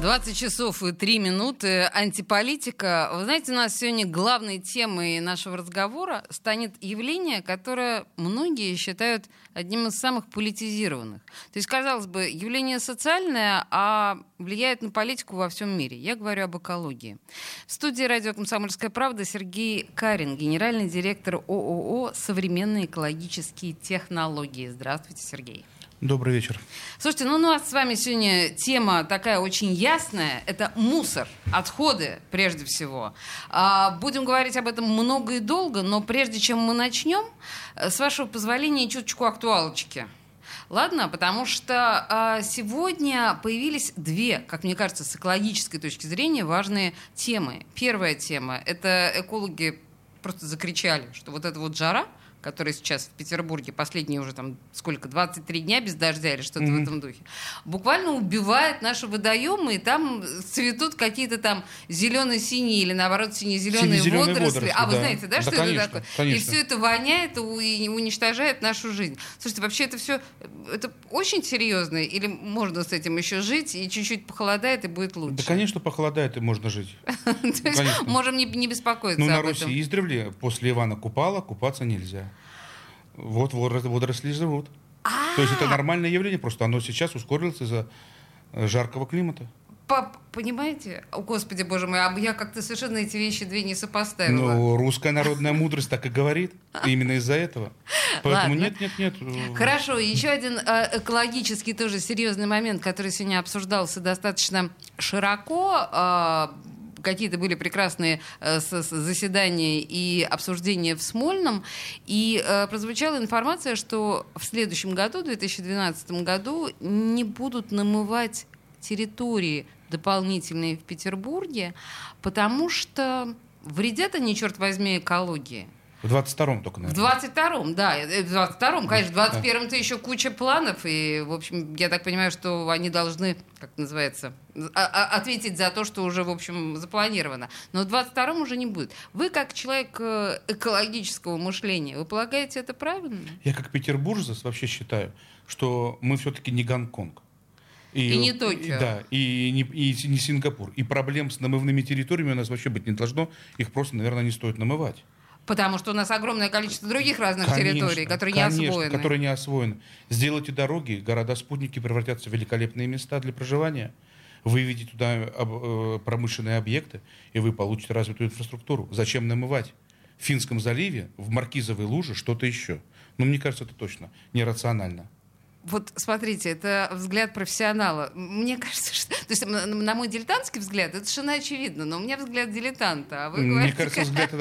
20 часов и 3 минуты. Антиполитика. Вы знаете, у нас сегодня главной темой нашего разговора станет явление, которое многие считают одним из самых политизированных. То есть, казалось бы, явление социальное, а влияет на политику во всем мире. Я говорю об экологии. В студии радио «Комсомольская правда» Сергей Карин, генеральный директор ООО «Современные экологические технологии». Здравствуйте, Сергей. Добрый вечер. Слушайте, ну у нас с вами сегодня тема такая очень ясная. Это мусор, отходы прежде всего. А, будем говорить об этом много и долго, но прежде чем мы начнем, э, с вашего позволения чуточку актуалочки. Ладно, потому что а, сегодня появились две, как мне кажется, с экологической точки зрения важные темы. Первая тема — это экологи просто закричали, что вот эта вот жара — который сейчас в Петербурге последние уже там сколько, 23 дня без дождя или что-то mm-hmm. в этом духе, буквально убивает наши водоемы, и там цветут какие-то там зеленые-синие или наоборот сине-зеленые водоросли. водоросли. А вы да. знаете, да, да что конечно, это такое? Конечно. И все это воняет и уничтожает нашу жизнь. Слушайте, вообще это все, это очень серьезно, или можно с этим еще жить, и чуть-чуть похолодает, и будет лучше? Да, конечно, похолодает, и можно жить. Можем не беспокоиться Ну, на Руси издревле после Ивана Купала купаться нельзя. Вот водоросли живут. А-а-а. То есть это нормальное явление, просто оно сейчас ускорилось из-за э, жаркого климата. Пап, понимаете? О, Господи, боже мой, а я как-то совершенно эти вещи две не сопоставила. Ну, русская народная мудрость так и говорит. Именно из-за этого. Поэтому Ладно. нет, нет, нет. Хорошо, еще один э, экологический тоже серьезный момент, который сегодня обсуждался достаточно широко. Э, какие-то были прекрасные э, заседания и обсуждения в Смольном, и э, прозвучала информация, что в следующем году, в 2012 году, не будут намывать территории дополнительные в Петербурге, потому что вредят они, черт возьми, экологии. В 22-м только, наверное. В 22-м, да. Э, в 22-м, конечно. В 21-м-то еще куча планов. И, в общем, я так понимаю, что они должны, как называется, а, а, ответить за то, что уже, в общем, запланировано. Но в 22-м уже не будет. Вы, как человек э, экологического мышления, вы полагаете это правильно? Я, как петербуржец, вообще считаю, что мы все-таки не Гонконг. И, и не Токио. Да, и не, и не Сингапур. И проблем с намывными территориями у нас вообще быть не должно. Их просто, наверное, не стоит намывать. Потому что у нас огромное количество других разных конечно, территорий, которые конечно, не освоены. которые не освоены. Сделайте дороги, города-спутники превратятся в великолепные места для проживания. Выведите туда э, промышленные объекты, и вы получите развитую инфраструктуру. Зачем намывать? В Финском заливе, в Маркизовой луже что-то еще. Но мне кажется, это точно нерационально вот смотрите, это взгляд профессионала. Мне кажется, что... То есть, на мой дилетантский взгляд, это совершенно очевидно, но у меня взгляд дилетанта. А вы Мне говорите, кажется, взгляд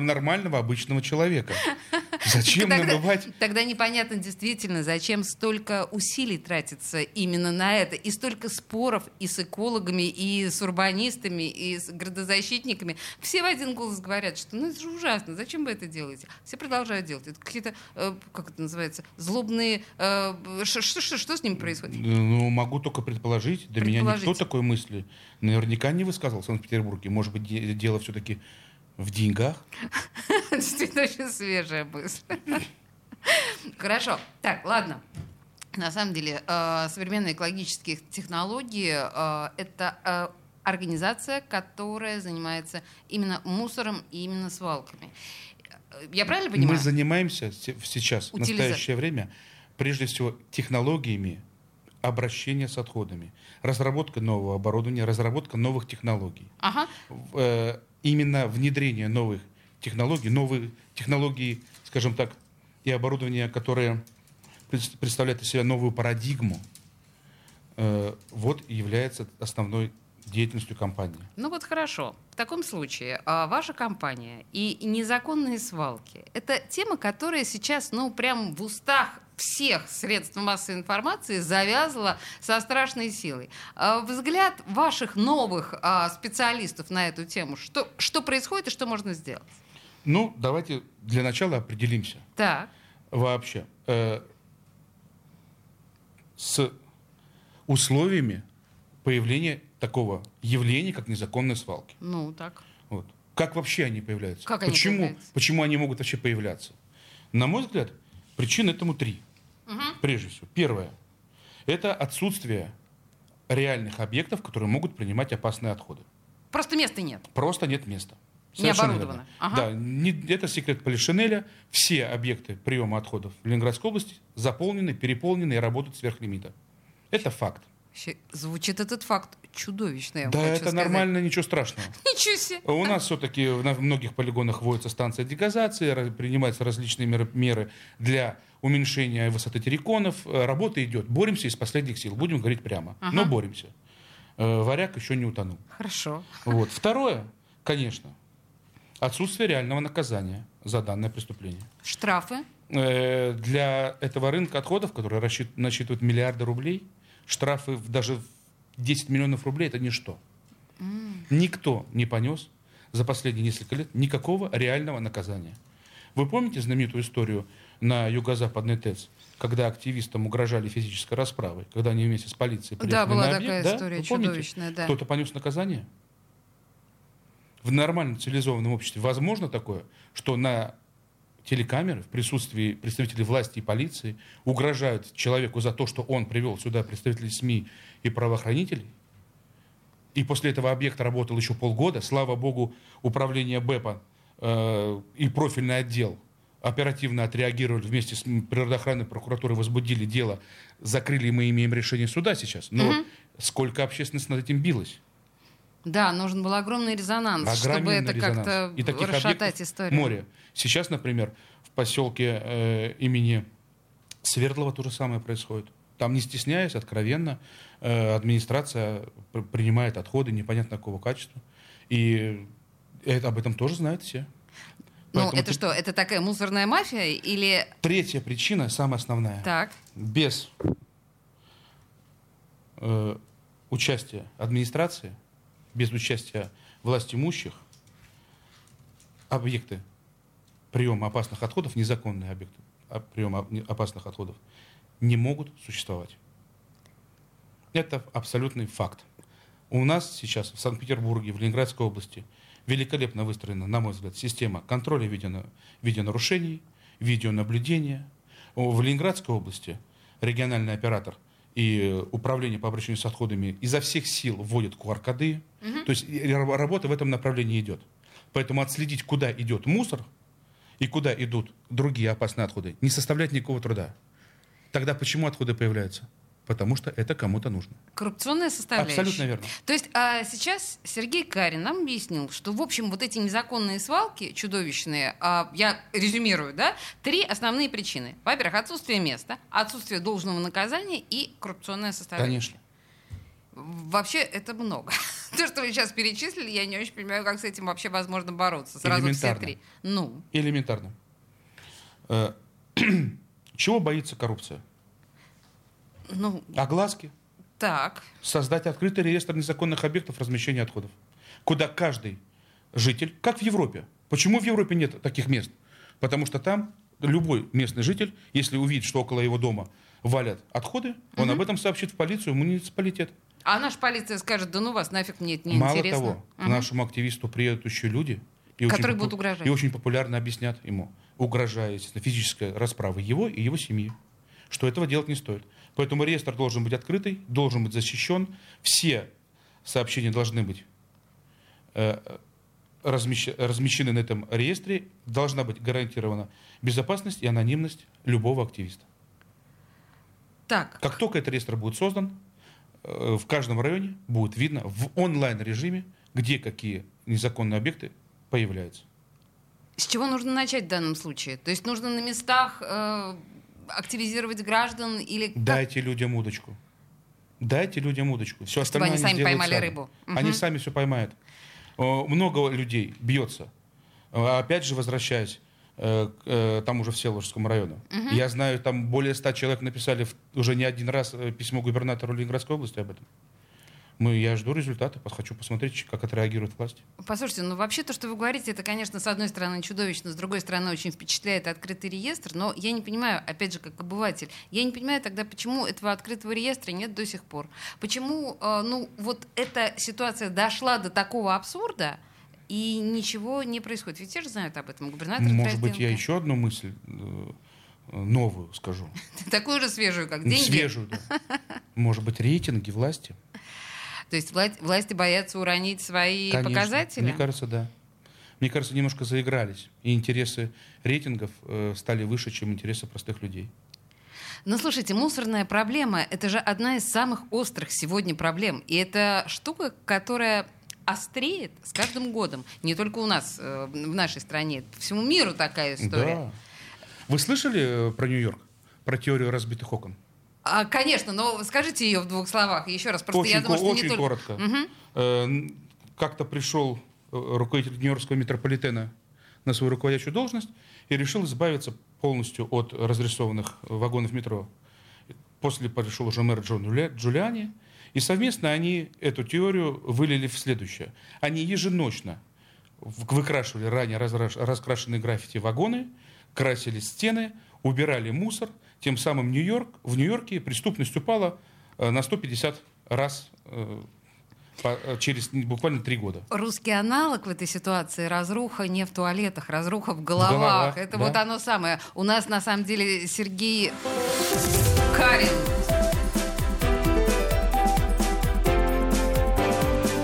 нормального, обычного человека. Зачем тогда, намывать? Тогда непонятно действительно, зачем столько усилий тратится именно на это. И столько споров и с экологами, и с урбанистами, и с градозащитниками. Все в один голос говорят, что ну это же ужасно, зачем вы это делаете? Все продолжают делать. Это какие-то, э, как это называется, злобные э, что, что, что с ним происходит? Ну, могу только предположить. До меня никто такой мысли наверняка не высказал в Санкт-Петербурге. Может быть, дело все-таки в деньгах? Действительно, очень свежая мысль. Хорошо. Так, ладно. На самом деле, э, современные экологические технологии э, — это э, организация, которая занимается именно мусором и именно свалками. Я правильно понимаю? Мы занимаемся сейчас, в настоящее время, прежде всего технологиями обращения с отходами, разработка нового оборудования, разработка новых технологий. Ага. Э, именно внедрение новых технологий, новые технологии, скажем так, и оборудование, которое представляет из себя новую парадигму, э, вот является основной деятельностью компании. Ну вот хорошо. В таком случае а, ваша компания и незаконные свалки – это тема, которая сейчас, ну, прям в устах всех средств массовой информации завязла со страшной силой. А, взгляд ваших новых а, специалистов на эту тему, что, что происходит и что можно сделать? Ну, давайте для начала определимся. Так. Вообще. Э, с условиями появления такого явления, как незаконные свалки. Ну, так. Вот. Как вообще они появляются? Как они почему, появляются? почему они могут вообще появляться? На мой взгляд, причин этому три. Прежде всего. Первое. Это отсутствие реальных объектов, которые могут принимать опасные отходы. Просто места нет. Просто нет места. Не Совершенно оборудовано. верно. Ага. Да, не- это секрет Полишинеля. Все объекты приема отходов в Ленинградской области заполнены, переполнены и работают сверх лимита. Это факт. Звучит этот факт чудовищно, я вам Да, это сказать. нормально, ничего страшного. Ничего себе. У нас все-таки на многих полигонах вводится станция дегазации, принимаются различные меры, меры для уменьшения высоты терриконов. Э, Работа идет. Боремся из последних сил. Будем говорить прямо. Но боремся. Э, Варяг еще не утонул. Хорошо. Вот. Второе, конечно, отсутствие реального наказания за данное преступление. Штрафы. Э, Для этого рынка отходов, который рассчит- насчитывает миллиарды рублей, штрафы даже в 10 миллионов рублей это ничто. Никто не понес за последние несколько лет никакого реального наказания. Вы помните знаменитую историю на юго-западной ТЭЦ, когда активистам угрожали физической расправой, когда они вместе с полицией Да, приехали была на такая объект? Да? история Вы помните? чудовищная, да. Кто-то понес наказание? В нормальном цивилизованном обществе возможно такое, что на телекамеры в присутствии представителей власти и полиции угрожают человеку за то, что он привел сюда представителей СМИ и правоохранителей, и после этого объект работал еще полгода. Слава богу, управление БЭПа э, и профильный отдел оперативно отреагировали вместе с природоохранной прокуратурой, возбудили дело, закрыли, и мы имеем решение суда сейчас. Но сколько общественность над этим билась? Да, нужен был огромный резонанс, чтобы Огроменный это резонанс. как-то И таких расшатать историю. Море. Сейчас, например, в поселке э, имени Свердлова то же самое происходит. Там, не стесняясь, откровенно, э, администрация пр- принимает отходы непонятно какого качества. И это, об этом тоже знают все. Ну, Поэтому это ты- что, это такая мусорная мафия или... Третья причина, самая основная. Так, Без э, участия администрации, без участия власть имущих, объекты приема опасных отходов, незаконные объекты а- приема опасных отходов, не могут существовать. Это абсолютный факт. У нас сейчас в Санкт-Петербурге, в Ленинградской области великолепно выстроена, на мой взгляд, система контроля видео, видеонарушений, видеонаблюдения. В Ленинградской области региональный оператор и управление по обращению с отходами изо всех сил вводят QR-коды. То есть работа в этом направлении идет. Поэтому отследить, куда идет мусор и куда идут другие опасные отходы, не составляет никакого труда. Тогда почему отходы появляются? Потому что это кому-то нужно. коррупционная составляющая. Абсолютно верно. То есть а, сейчас Сергей Карин нам объяснил, что, в общем, вот эти незаконные свалки чудовищные, а, я резюмирую, да, три основные причины. Во-первых, отсутствие места, отсутствие должного наказания и коррупционная составляющая. Конечно. Вообще это много. То, что вы сейчас перечислили, я не очень понимаю, как с этим вообще возможно бороться. Сразу все три. Ну, Элементарно. Э, Чего боится коррупция? Ну, Огласки. так. Создать открытый реестр незаконных объектов размещения отходов. Куда каждый житель, как в Европе. Почему в Европе нет таких мест? Потому что там любой местный житель, если увидит, что около его дома валят отходы, он об этом сообщит в полицию, в муниципалитет. А наша полиция скажет, да ну вас нафиг мне это не Мало интересно. того, Мгм. нашему активисту приедут еще люди, и Которые очень, будут угрожать. и очень популярно объяснят ему, угрожая, естественно, физической расправой его и его семьи, что этого делать не стоит. Поэтому реестр должен быть открытый, должен быть защищен, все сообщения должны быть э, размещ- размещены на этом реестре, должна быть гарантирована безопасность и анонимность любого активиста. Так, Как только этот реестр будет создан, э, в каждом районе будет видно в онлайн-режиме, где какие незаконные объекты появляются. с чего нужно начать в данном случае? То есть нужно на местах э, активизировать граждан или? Дайте людям удочку. Дайте людям удочку. Все остальное они сами сделают поймали сами. рыбу. Они Мгм. сами все поймают. Э, Много людей бьется. Э, Опять же, возвращаясь э, к, там уже в Селожскому району. Я знаю, там более ста человек написали уже не один раз письмо губернатору Ленинградской области об этом. Мы, я жду результата, хочу посмотреть, как отреагирует власть. Послушайте, ну вообще то, что вы говорите, это, конечно, с одной стороны чудовищно, с другой стороны очень впечатляет открытый реестр, но я не понимаю, опять же, как обыватель, я не понимаю тогда, почему этого открытого реестра нет до сих пор. Почему, э, ну, вот эта ситуация дошла до такого абсурда, и ничего не происходит. Ведь все же знают об этом. Губернатор Может быть, я еще одну мысль э, новую скажу. Такую же свежую, как деньги? Свежую, да. Может быть, рейтинги власти? То есть власть, власти боятся уронить свои Конечно. показатели? Мне кажется, да. Мне кажется, немножко заигрались. И интересы рейтингов э, стали выше, чем интересы простых людей. Но слушайте, мусорная проблема — это же одна из самых острых сегодня проблем. И это штука, которая остреет с каждым годом. Не только у нас, э, в нашей стране. По всему миру такая история. Да. Вы слышали э, про Нью-Йорк? Про теорию разбитых окон? А, конечно, но скажите ее в двух словах еще раз. Просто очень, я думаю, что очень не только... коротко. Угу. Как-то пришел э, руководитель Нью-Йоркского метрополитена на свою руководящую должность и решил избавиться полностью от разрисованных вагонов метро. После пришел уже мэр Джон Джулиани, и совместно они эту теорию вылили в следующее. Они еженочно выкрашивали ранее раскрашенные граффити вагоны, красили стены, убирали мусор – тем самым Нью-Йорк, в Нью-Йорке преступность упала э, на 150 раз э, э, через буквально три года. Русский аналог в этой ситуации разруха не в туалетах, разруха в головах. В головах Это да. вот оно самое. У нас на самом деле Сергей Карин.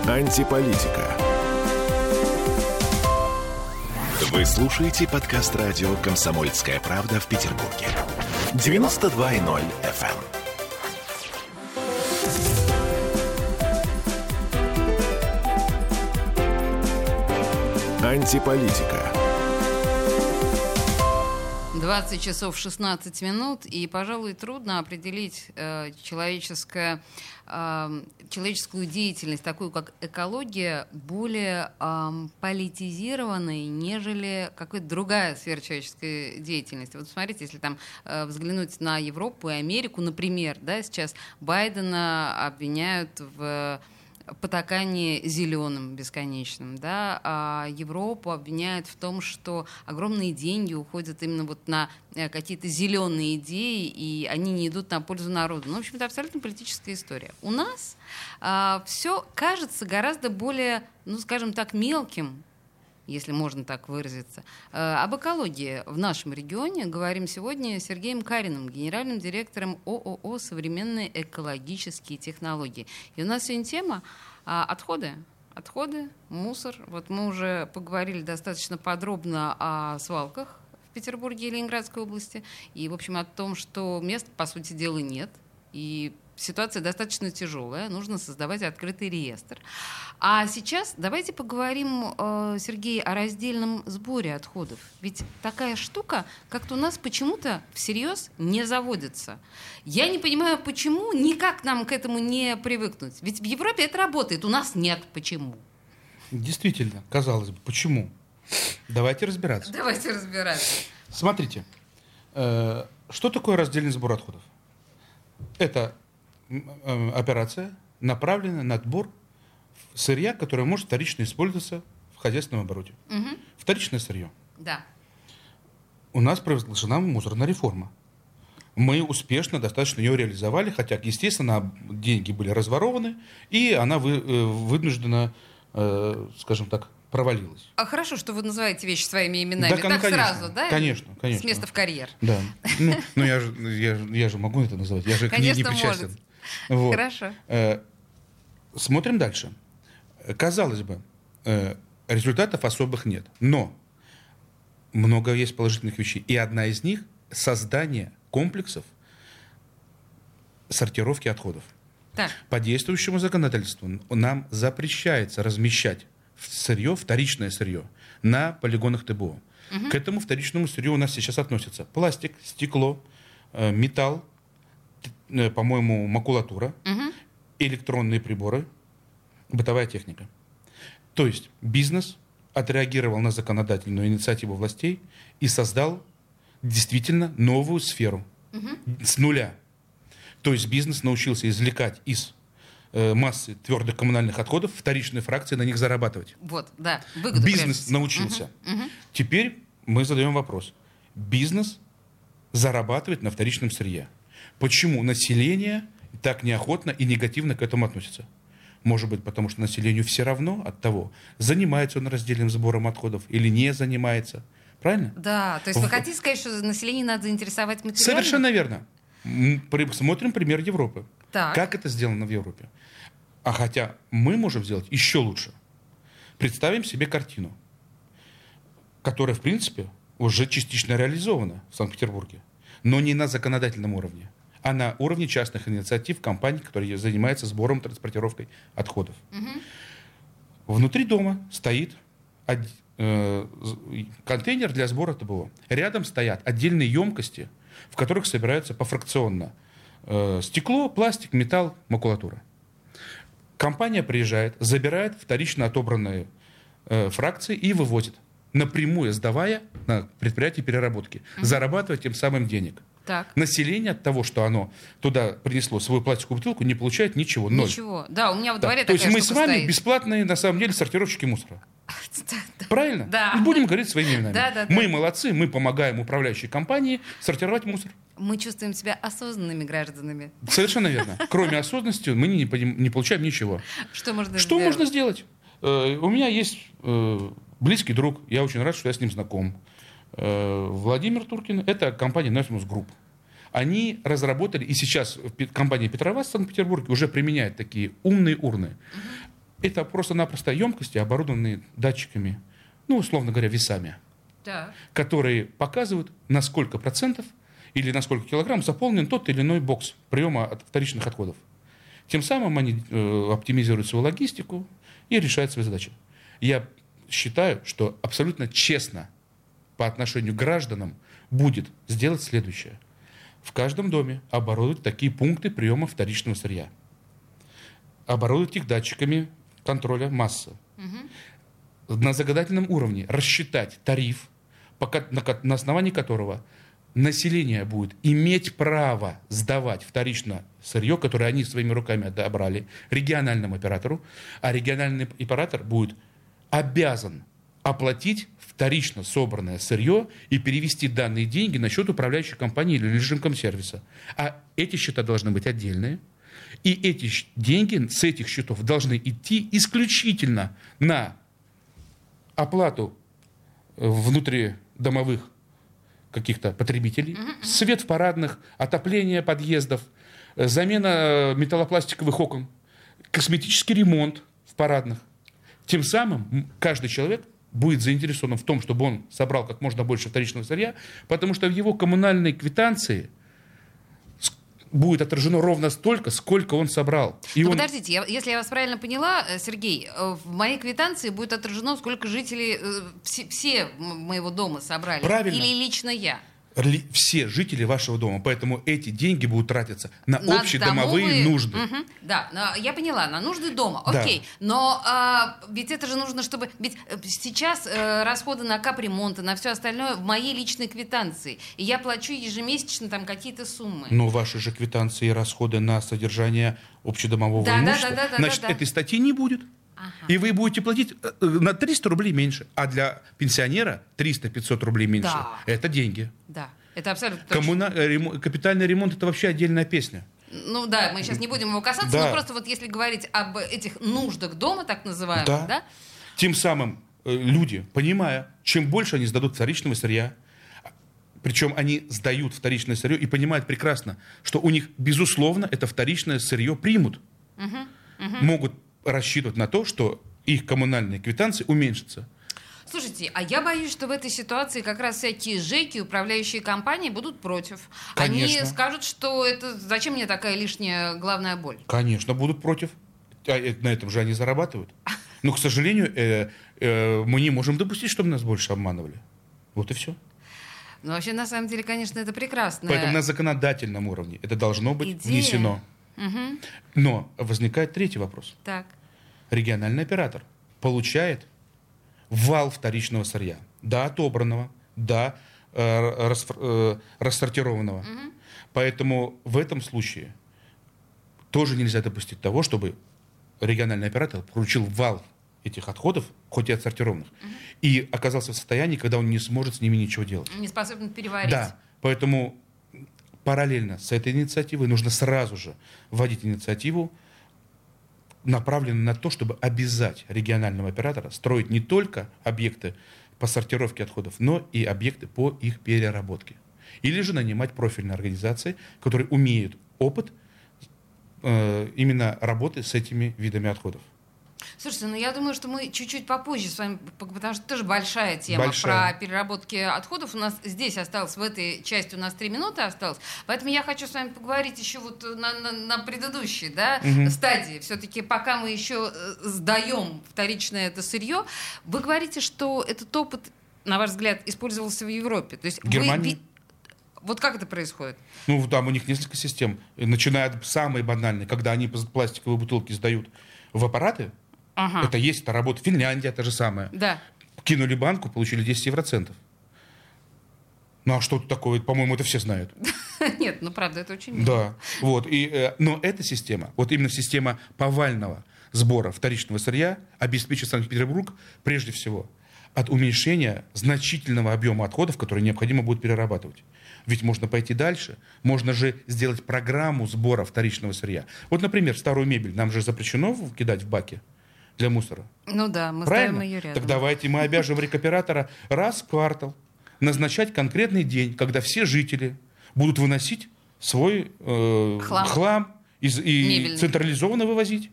Антиполитика. Вы слушаете подкаст радио «Комсомольская правда» в Петербурге. 92.0 FM. Антиполитика. 20 часов 16 минут, и, пожалуй, трудно определить э, человеческое, э, человеческую деятельность, такую как экология, более э, политизированной, нежели какая-то другая сфера человеческой деятельности. Вот смотрите, если там э, взглянуть на Европу и Америку, например, да, сейчас Байдена обвиняют в потакание зеленым бесконечным, да, а Европу обвиняют в том, что огромные деньги уходят именно вот на э, какие-то зеленые идеи, и они не идут на пользу народу. Ну, в общем, это абсолютно политическая история. У нас а, все кажется гораздо более, ну, скажем так, мелким, если можно так выразиться. Э, об экологии в нашем регионе говорим сегодня с Сергеем Кариным, генеральным директором ООО «Современные экологические технологии». И у нас сегодня тема а, отходы. Отходы, мусор. Вот мы уже поговорили достаточно подробно о свалках в Петербурге и Ленинградской области. И, в общем, о том, что мест, по сути дела, нет. И ситуация достаточно тяжелая, нужно создавать открытый реестр. А сейчас давайте поговорим, э, Сергей, о раздельном сборе отходов. Ведь такая штука как-то у нас почему-то всерьез не заводится. Я не понимаю, почему, никак нам к этому не привыкнуть. Ведь в Европе это работает, у нас нет. Почему? Действительно, казалось бы, почему? Давайте разбираться. Давайте разбираться. Смотрите, э, что такое раздельный сбор отходов? Это операция направлена на отбор сырья, которое может вторично использоваться в хозяйственном обороте. Угу. Вторичное сырье. Да. У нас провозглашена мусорная реформа. Мы успешно достаточно ее реализовали, хотя, естественно, деньги были разворованы, и она вы, э, вынуждена, э, скажем так, провалилась. А хорошо, что вы называете вещи своими именами. Да, так конечно, сразу, да? Конечно, конечно. С места в карьер. Да. Ну, ну я, же, я, я же могу это называть. Я же конечно, к ней не причастен. Может. Вот. Хорошо. Э, смотрим дальше. Казалось бы, э, результатов особых нет. Но много есть положительных вещей. И одна из них – создание комплексов сортировки отходов. Так. По действующему законодательству нам запрещается размещать сырье, вторичное сырье, на полигонах ТБО. Угу. К этому вторичному сырью у нас сейчас относятся пластик, стекло, э, металл, по-моему, макулатура, угу. электронные приборы, бытовая техника. То есть бизнес отреагировал на законодательную инициативу властей и создал действительно новую сферу угу. с нуля. То есть бизнес научился извлекать из э, массы твердых коммунальных отходов, вторичные фракции на них зарабатывать. Вот, да. Выгоду Бизнес всего. научился. Теперь мы задаем вопрос. Бизнес зарабатывает на вторичном сырье. Почему население так неохотно и негативно к этому относится? Может быть, потому что населению все равно от того, занимается он раздельным сбором отходов или не занимается. Правильно? Да, то есть вы хотите сказать, что население надо заинтересовать материально? Совершенно верно. М, при- Смотрим пример Европы. Так. Как это сделано в Европе? А хотя мы можем сделать еще лучше. Представим себе картину, которая, в принципе, уже частично реализована в Санкт-Петербурге, но не на законодательном уровне, а на уровне частных инициатив компаний, которые занимаются сбором, транспортировкой отходов. Внутри дома стоит э, контейнер для сбора ТБО. Рядом стоят отдельные емкости, в которых собираются пофракционно э, стекло, пластик, металл, макулатура. Компания приезжает, забирает вторично отобранные э, фракции и вывозит, напрямую сдавая на предприятие переработки, зарабатывая тем самым денег. Так. Население от того, что оно туда принесло свою пластиковую бутылку, не получает ничего. Ноль. Ничего. Да, у меня во Да. дворе То есть такая мы с вами стоит. бесплатные, на самом деле, сортировщики мусора. Правильно? Да. И Будем говорить своими именами. Да, да, да. Мы молодцы, мы помогаем управляющей компании сортировать мусор. Мы чувствуем себя осознанными гражданами. Совершенно верно. Кроме осознанности мы не, не получаем ничего. Что можно Что сделать? можно сделать? Э, У меня есть э, близкий друг, я очень рад, что я с ним знаком. Э, Владимир Туркин, это компания Nefmus Group. Они разработали, и сейчас компания Петроваз в Санкт-Петербурге уже применяет такие умные урны. Это просто-напросто емкости, оборудованные датчиками, ну, условно говоря, весами, Так. которые показывают, на сколько процентов или на сколько килограмм заполнен тот или иной бокс приема от вторичных отходов. Тем самым они э, оптимизируют свою логистику и решают свои задачи. Я считаю, что абсолютно честно по отношению к гражданам будет сделать следующее. В каждом доме оборудовать такие пункты приема вторичного сырья. Оборудовать их датчиками контроля массы. На законодательном уровне рассчитать тариф, на основании которого население будет иметь право сдавать вторично сырье, которое они своими руками отобрали, региональному оператору, а региональный оператор будет обязан оплатить вторично собранное сырье и перевести данные деньги на счет управляющей компании или режимком сервиса. А эти счета должны быть отдельные. И эти деньги с этих счетов должны идти исключительно на оплату э, внутридомовых каких-то потребителей, свет в парадных, отопление подъездов, э, замена э, металлопластиковых окон, косметический ремонт в парадных. Тем самым каждый человек будет заинтересован в том, чтобы он собрал как можно больше вторичного сырья, потому что в его коммунальной квитанции будет отражено ровно столько, сколько он собрал. И он- Подождите, я- если я вас правильно поняла, э, Сергей, э, в моей квитанции будет отражено, сколько жителей э, все, все моего дома собрали. Правильно. Или лично я. Все жители вашего дома. Поэтому эти деньги будут тратиться на, На общедомовые домовые- нужды. Мгм. Да, я поняла, на нужды дома. Да. Окей. Но а, ведь это же нужно, чтобы. Ведь э, сейчас э, расходы на капремонт и на все остальное в моей личной квитанции. И я плачу ежемесячно там какие-то суммы. Но ваши же квитанции и расходы на содержание общедомового Да, да, имущества, да, да, да, значит, да, да. этой статьи не будет. И вы будете платить э, э, на 300 рублей меньше. А для пенсионера 300-500 рублей меньше. Да. Это деньги. Да, это абсолютно точно. Коммуна- э, ремо- Капитальный ремонт – это вообще отдельная песня. Ну да, мы сейчас не будем его касаться, Да. но просто вот если говорить об этих нуждах дома, так называемых, да, Да. Тем самым люди, понимая, чем больше они сдадут вторичного сырья, причем они сдают вторичное сырье и понимают прекрасно, что у них, безусловно, это вторичное сырье примут. Могут рассчитывать на то, что их коммунальные квитанции уменьшатся. Слушайте, а я боюсь, что в этой ситуации как раз всякие ЖЭКи, управляющие компании будут против. Они Конечно. скажут, что это зачем мне такая лишняя главная боль? Конечно, будут против. А э, на этом же они зарабатывают. Но, к сожалению, э, э, мы не можем допустить, чтобы нас больше обманывали. Вот и все. Ну, вообще, на самом деле, конечно, это прекрасно. Поэтому на законодательном уровне это должно быть Идея. внесено. Но возникает третий вопрос. Так. Региональный оператор получает вал вторичного сырья. Да, отобранного, да, э, э, рассортированного. Поэтому в этом случае тоже нельзя допустить того, чтобы региональный оператор получил вал этих отходов, хоть и отсортированных, угу. и оказался в состоянии, когда он не сможет с ними ничего делать. Не способен переварить. Да, поэтому параллельно с этой инициативой нужно сразу же вводить инициативу, направленную на то, чтобы обязать регионального оператора строить не только объекты по сортировке отходов, но и объекты по их переработке. Или же нанимать профильные организации, которые умеют опыт э, именно работы с этими видами отходов. Слушайте, ну я думаю, что мы чуть-чуть попозже с вами, потому что тоже большая тема большая. про переработки отходов. У нас здесь осталось, в этой части у нас три минуты осталось. Поэтому я хочу с вами поговорить еще вот на, на, на предыдущей да, угу. стадии. Все-таки пока мы еще э, сдаем вторичное это сырье, вы говорите, что этот опыт, на ваш взгляд, использовался в Европе. То есть Германия? Вы, вот как это происходит? Ну, там у них несколько систем. Начиная от самой банальной, когда они пластиковые бутылки сдают в аппараты, Ага. Это есть, это работа. Финляндия, то же самое. Да. Кинули банку, получили 10 евроцентов. Ну а что тут такое? По-моему, это все знают. Нет, ну правда, это очень Да, вот. И, э, но эта система, вот именно система повального сбора вторичного сырья обеспечит Санкт-Петербург прежде всего от уменьшения значительного объема отходов, которые необходимо будет перерабатывать. Ведь можно пойти дальше. Можно же сделать программу сбора вторичного сырья. Вот, например, старую мебель нам же запрещено кидать в баки для мусора. Ну да, мы Правильно? ставим ее рядом. Так давайте мы обяжем рекоператора раз в квартал назначать конкретный день, когда все жители будут выносить свой э, хлам, хлам из, и централизованно вывозить.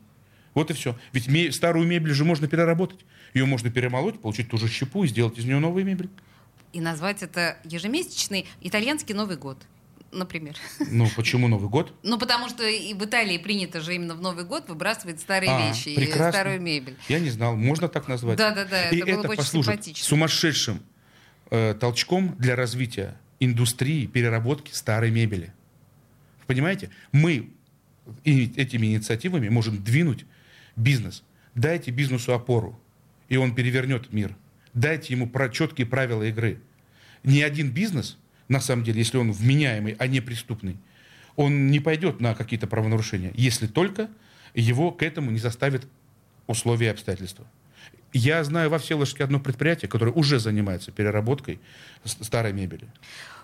Вот и все. Ведь ме- старую мебель же можно переработать. Ее можно перемолоть, получить ту же щепу и сделать из нее новую мебель. И назвать это ежемесячный итальянский Новый год например. Ну, почему Новый год? Ну, потому что и в Италии принято же именно в Новый год выбрасывать старые а, вещи прекрасно. и старую мебель. Я не знал, можно так назвать. Да-да-да, это и было это бы очень симпатично. сумасшедшим э, толчком для развития индустрии переработки старой мебели. Понимаете? Мы этими инициативами можем двинуть бизнес. Дайте бизнесу опору, и он перевернет мир. Дайте ему четкие правила игры. Ни один бизнес – на самом деле, если он вменяемый, а не преступный, он не пойдет на какие-то правонарушения, если только его к этому не заставят условия и обстоятельства. Я знаю во Всеволожске одно предприятие, которое уже занимается переработкой старой мебели.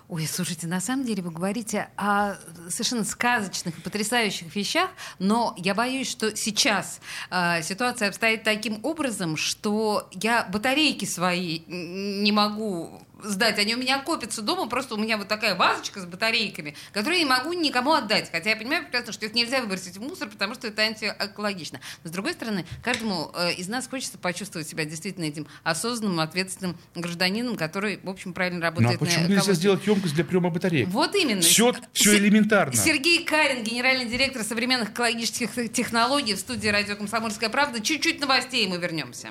Ой, слушайте, на самом деле вы говорите о совершенно сказочных и потрясающих вещах, но я боюсь, что сейчас э, ситуация обстоит таким образом, что я батарейки свои не могу сдать. Они у меня копятся дома, просто у меня вот такая вазочка с батарейками, которую я не могу никому отдать. Хотя я понимаю прекрасно, что их нельзя выбросить в мусор, потому что это антиэкологично. Но с другой стороны, каждому э, из нас хочется почувствовать себя действительно этим осознанным, ответственным гражданином, который, в общем, правильно работает. Ну, а почему нельзя сделать емкость для приема батареек? Вот именно. Все, все элементарно. Сергей Карин, генеральный директор современных экологических технологий в студии «Радио Комсомольская правда». Чуть-чуть новостей, и мы вернемся.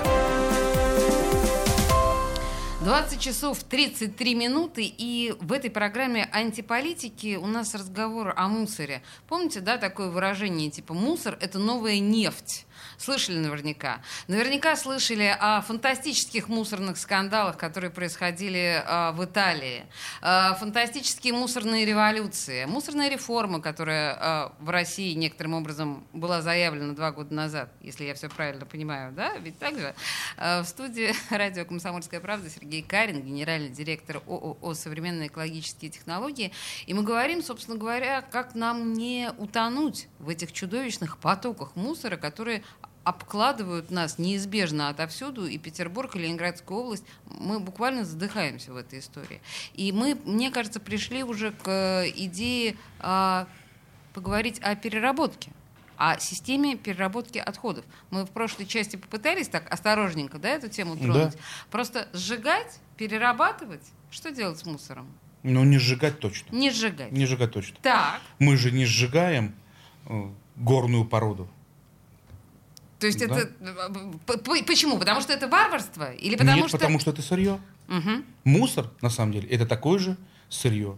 20 часов 33 минуты, и в этой программе антиполитики у нас разговор о мусоре. Помните, да, такое выражение типа «мусор — это новая нефть»? Слышали наверняка. Наверняка слышали о фантастических мусорных скандалах, которые происходили э, в Италии. Э, фантастические мусорные революции. Мусорная реформа, которая э, в России некоторым образом была заявлена два года назад, если я все правильно понимаю, да? Ведь так же? В студии радио «Комсомольская правда» Сергей Карин, генеральный директор ООО «Современные экологические технологии». И мы говорим, собственно говоря, как нам не утонуть в этих чудовищных потоках мусора, которые обкладывают нас неизбежно отовсюду, и Петербург, и Ленинградская область, мы буквально задыхаемся в этой истории. И мы, мне кажется, пришли уже к э, идее а, поговорить о переработке о системе переработки отходов. Мы в прошлой части попытались так осторожненько да, эту тему тронуть. Да. Просто сжигать, перерабатывать, что делать с мусором? Ну, не сжигать точно. Не сжигать. Не сжигать точно. Так. Мы же не сжигаем э, горную породу. То есть Да. это... э, Почему? Потому что это варварство? Или потому Нет, что... потому что это сырье. Мгм. Мусор, на самом деле, это такое же сырье,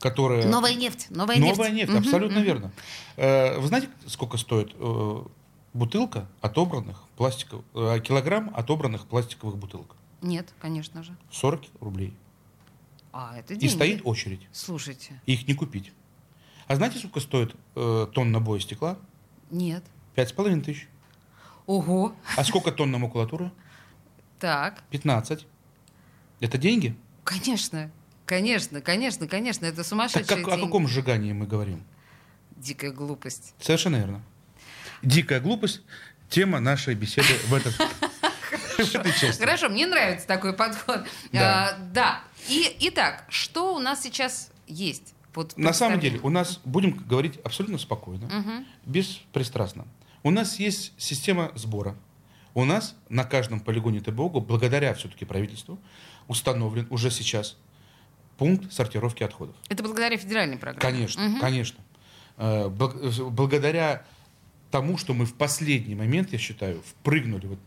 которое... Новая нефть. Новая, нефть. Новая нефть, Мгм, абсолютно мгм. верно. Э, Вы знаете, сколько стоит э, бутылка отобранных пластиковых, килограмм отобранных пластиковых бутылок? Нет, конечно же. 40 рублей. А, это И деньги. стоит очередь. Слушайте, И их не купить. А знаете, сколько стоит э, тонна боя стекла? нет. Пять с половиной тысяч. Ого. А сколько тонна макулатуры? Так, 15. Это деньги? конечно. Конечно, конечно, конечно, это Так сумасшедшие как- о деньги. каком сжигании мы говорим? Дикая глупость. Совершенно верно. Дикая глупость – тема нашей беседы в, этот. Хорошо, мне нравится такой подход. Да. А, да. И, итак, что у нас сейчас есть? Вот На самом деле, у нас, будем говорить абсолютно спокойно, Мгм. беспристрастно. У нас есть система сбора. У нас на каждом полигоне ТБОГу, благодаря все-таки правительству, установлен уже сейчас пункт сортировки отходов. Это благодаря федеральной программе. Конечно, Мгм. конечно. Э, э, Благодаря тому, что мы в последний момент, я считаю, впрыгнули вот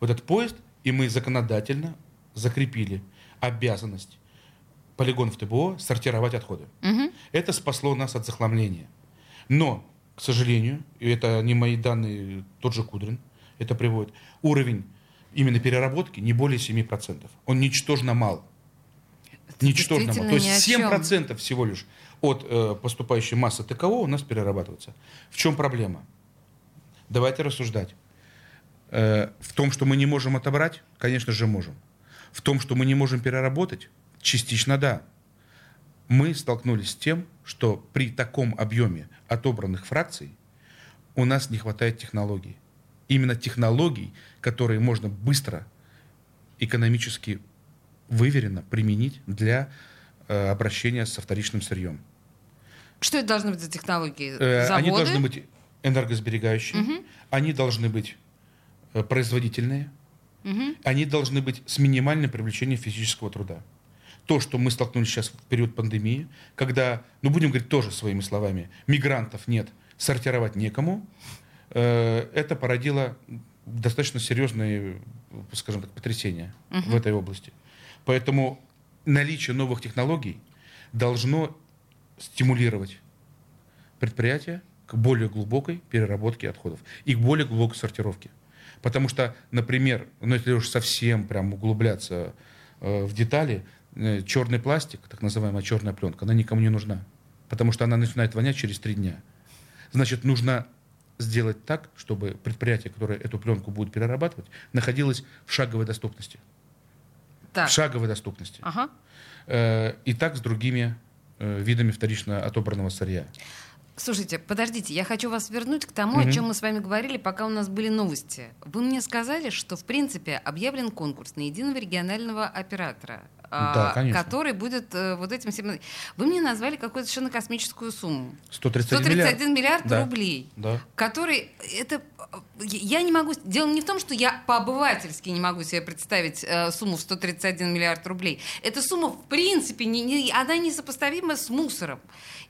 в этот поезд, и мы законодательно закрепили обязанность полигонов ТБО сортировать отходы. Мгм. Это спасло нас от захламления. Но, к сожалению, и это не мои данные, тот же Кудрин это приводит, уровень именно переработки не более 7%. Он ничтожно мал. Это Ничтожно действительно То есть ни о чем. 7% всего лишь от э, поступающей массы ТКО у нас перерабатывается. В чем проблема? Давайте рассуждать. Э, в том, что мы не можем отобрать, конечно же, можем. В том, что мы не можем переработать, частично да. Мы столкнулись с тем, что при таком объеме отобранных фракций у нас не хватает технологий. Именно технологий, которые можно быстро, экономически выверенно применить для э, обращения со вторичным сырьем. Что это должны быть за технологии? Э, Заводы? Они должны быть энергосберегающие, они должны быть производительные, Мгм. они должны быть с минимальным привлечением физического труда. То, что мы столкнулись сейчас в период пандемии, когда, ну будем говорить тоже своими словами, мигрантов нет, сортировать некому, э, это породило достаточно серьезные, скажем так, потрясения в этой области. Поэтому наличие новых технологий должно стимулировать предприятия к более глубокой переработке отходов и к более глубокой сортировке. Потому что, например, ну если уж совсем прям углубляться э, в детали, черный пластик, так называемая черная пленка, она никому не нужна. Потому что она начинает вонять через три дня. Значит, нужно сделать так, чтобы предприятие, которое эту пленку будет перерабатывать, находилось в шаговой доступности. Так. В шаговой доступности. Ага. Э, И так с другими э, видами вторично отобранного сырья. Слушайте, подождите, я хочу вас вернуть к тому, о Мгм. чем мы с вами говорили, пока у нас были новости. Вы мне сказали, что, в принципе, объявлен конкурс на единого регионального оператора, а, Да, конечно. который будет э, вот этим всем... Вы мне назвали какую-то совершенно космическую сумму. 131, 131 миллиард Да. рублей. Да. который это я не могу дело не в том что я по-обывательски не могу себе представить э, сумму в 131 миллиард рублей эта сумма в принципе не, не- она несопоставима с мусором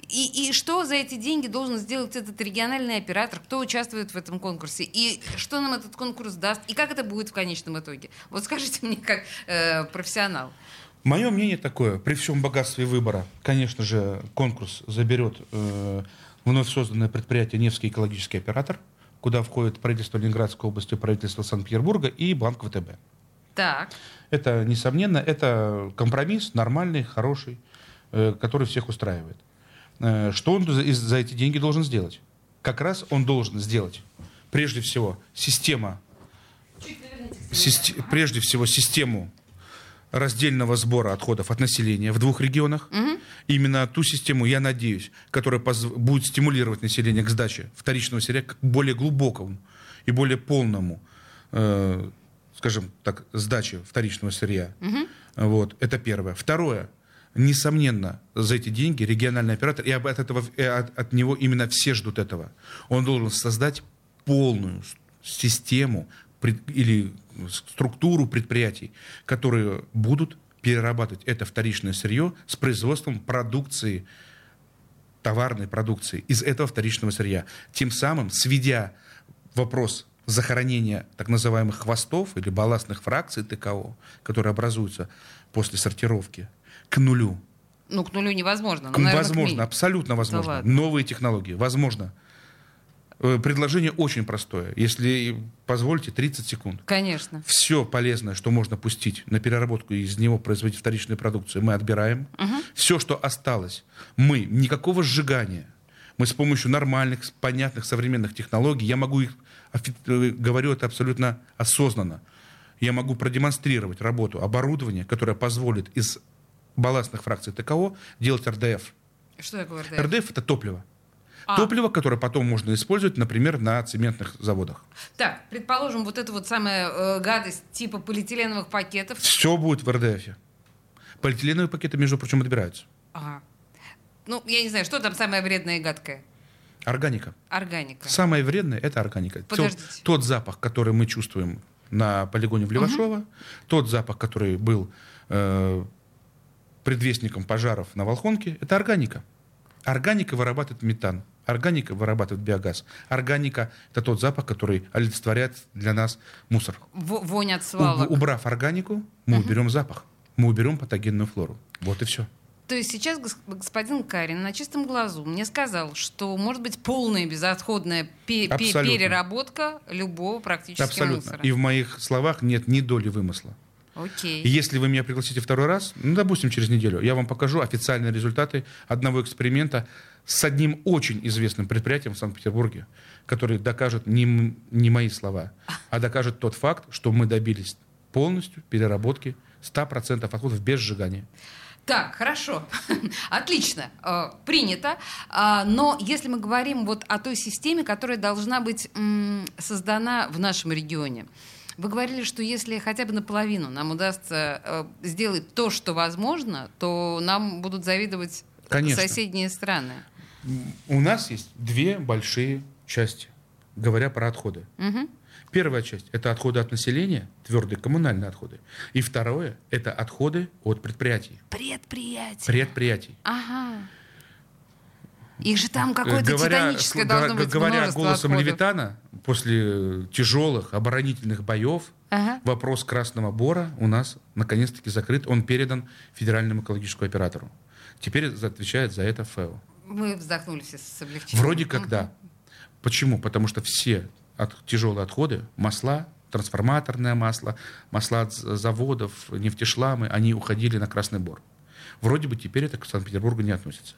и, и что за эти деньги должен сделать этот региональный оператор кто участвует в этом конкурсе и что нам этот конкурс даст и как это будет в конечном итоге вот скажите мне как э, профессионал Мое мнение такое, при всем богатстве выбора, конечно же, конкурс заберет э, вновь созданное предприятие «Невский экологический оператор», куда входит правительство Ленинградской области, правительство Санкт-Петербурга и Банк ВТБ. так Это, несомненно, это компромисс нормальный, хороший, э, который всех устраивает. Э, Что он за, эти деньги должен сделать? Как раз он должен сделать, прежде всего, система, систе- прежде всего, систему раздельного сбора отходов от населения в двух регионах. Именно ту систему, я надеюсь, которая будет стимулировать население к сдаче вторичного сырья к более глубокому и более полному, э, скажем так, сдаче вторичного сырья. Вот, это первое. Второе. Несомненно, за эти деньги региональный оператор, и от, этого, от, от него именно все ждут этого, он должен создать полную систему или структуру предприятий, которые будут перерабатывать это вторичное сырье с производством продукции, товарной продукции из этого вторичного сырья. Тем самым сведя вопрос захоронения так называемых хвостов или балластных фракций ТКО, которые образуются после сортировки, к нулю. Ну, к нулю невозможно. но, наверное, возможно, абсолютно возможно. Да Новые технологии, возможно. Э, предложение очень простое. Если позволите, 30 секунд. Конечно. Все полезное, что можно пустить на переработку и из него производить вторичную продукцию, мы отбираем. Угу. Все, что осталось, мы, никакого сжигания. Мы с помощью нормальных, понятных, современных технологий, я могу их, э, говорю это абсолютно осознанно, я могу продемонстрировать работу оборудования, которое позволит из балластных фракций ТКО делать РДФ. Что такое РДФ? РДФ это топливо. А. Топливо, которое потом можно использовать, например, на цементных заводах. Так, предположим, вот эта вот самая э, гадость типа полиэтиленовых пакетов. Все будет в РДФ. Полиэтиленовые пакеты, между прочим, отбираются. Ага. Ну, я не знаю, что там самое вредное и гадкое? Органика. Органика. Самое вредное это органика. Подождите. Тот, тот запах, который мы чувствуем на полигоне в Левашово, угу. тот запах, который был э, предвестником пожаров на Волхонке, это органика. Органика вырабатывает метан. Органика вырабатывает биогаз. Органика – это тот запах, который олицетворяет для нас мусор. В, вонь от свалок. У, убрав органику, мы угу. уберем запах. Мы уберем патогенную флору. Вот и все. То есть сейчас господин Карин на чистом глазу мне сказал, что может быть полная безотходная пе- переработка любого практически Абсолютно. мусора. И в моих словах нет ни доли вымысла. Окей. Если вы меня пригласите второй раз, ну, допустим, через неделю, я вам покажу официальные результаты одного эксперимента с одним очень известным предприятием в Санкт-Петербурге, который докажет не, не мои слова, а докажет тот факт, что мы добились полностью переработки 100% отходов без сжигания. Так, хорошо, отлично, э, принято. Э, но если мы говорим вот о той системе, которая должна быть создана в нашем регионе, вы говорили, что если хотя бы наполовину нам удастся э, сделать то, что возможно, то нам будут завидовать Конечно. соседние страны. У нас есть две большие части, говоря про отходы. Угу. Первая часть – это отходы от населения, твердые коммунальные отходы. И второе – это отходы от предприятий. Предприятий. Предприятий. Ага. Их же там какое-то говоря, титаническое должно быть Говоря голосом отходов. Левитана, после тяжелых оборонительных боев, ага. вопрос Красного Бора у нас наконец-таки закрыт. Он передан Федеральному экологическому оператору. Теперь отвечает за это ФЭО. Мы вздохнули все с облегчением. Вроде как да. Почему? Потому что все от, тяжелые отходы, масла, трансформаторное масло, масла от заводов, нефтешламы, они уходили на Красный Бор. Вроде бы теперь это к Санкт-Петербургу не относится.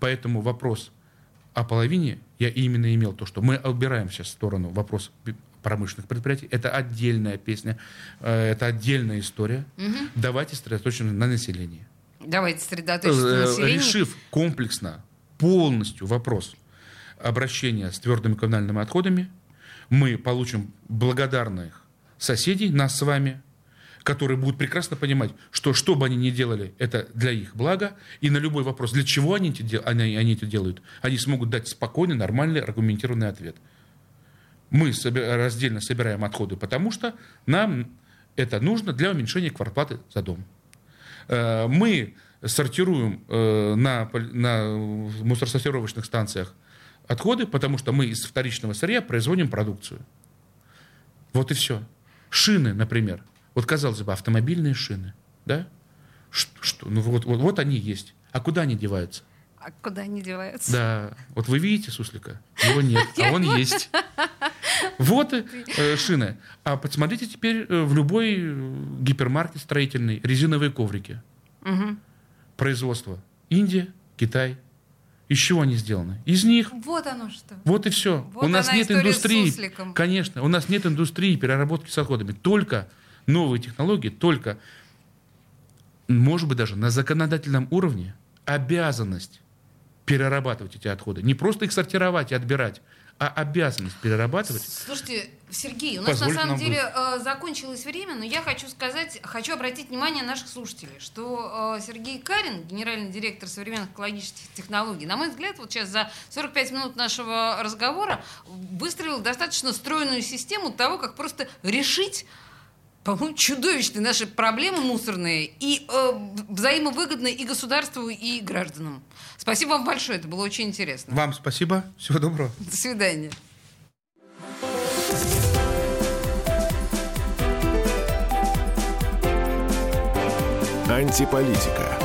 Поэтому вопрос о половине я именно имел то, что мы убираем сейчас в сторону вопрос промышленных предприятий. Это отдельная песня, э, это отдельная история. Угу. Давайте сосредоточимся на населении. Давайте сосредоточимся на э, населении. Решив комплексно, полностью вопрос обращения с твердыми коммунальными отходами, мы получим благодарных соседей, нас с вами, которые будут прекрасно понимать, что что бы они ни делали, это для их блага, и на любой вопрос, для чего они, они, они это делают, они смогут дать спокойный, нормальный, аргументированный ответ. Мы раздельно собираем отходы, потому что нам это нужно для уменьшения квартплаты за дом. Э, мы сортируем э, на, на мусоросортировочных станциях отходы, потому что мы из вторичного сырья производим продукцию. Вот и все. Шины, например. Вот, казалось бы, автомобильные шины. Да? Что? Ну, вот, вот, вот они есть. А куда они деваются? А куда они деваются? Да. Вот вы видите суслика? Его нет, а он есть. Вот э, шины. А посмотрите теперь э, в любой э, гипермаркет строительный резиновые коврики. Угу. Производство. Индия, Китай, из чего они сделаны? Из них. Вот оно что. Вот и все. Вот у нас нет индустрии. Конечно, у нас нет индустрии переработки с отходами. Только новые технологии, только, может быть, даже на законодательном уровне обязанность перерабатывать эти отходы. Не просто их сортировать и отбирать, а обязанность перерабатывать. Слушайте, Сергей, у нас на самом деле э, закончилось время, но я хочу сказать, хочу обратить внимание наших слушателей, что э, Сергей Карин, генеральный директор современных экологических технологий, на мой взгляд, вот сейчас за 45 минут нашего разговора выстроил достаточно стройную систему того, как просто решить по-моему, чудовищные наши проблемы мусорные и э, взаимовыгодные и государству, и гражданам. Спасибо вам большое, это было очень интересно. Вам спасибо, всего доброго. До свидания. Антиполитика.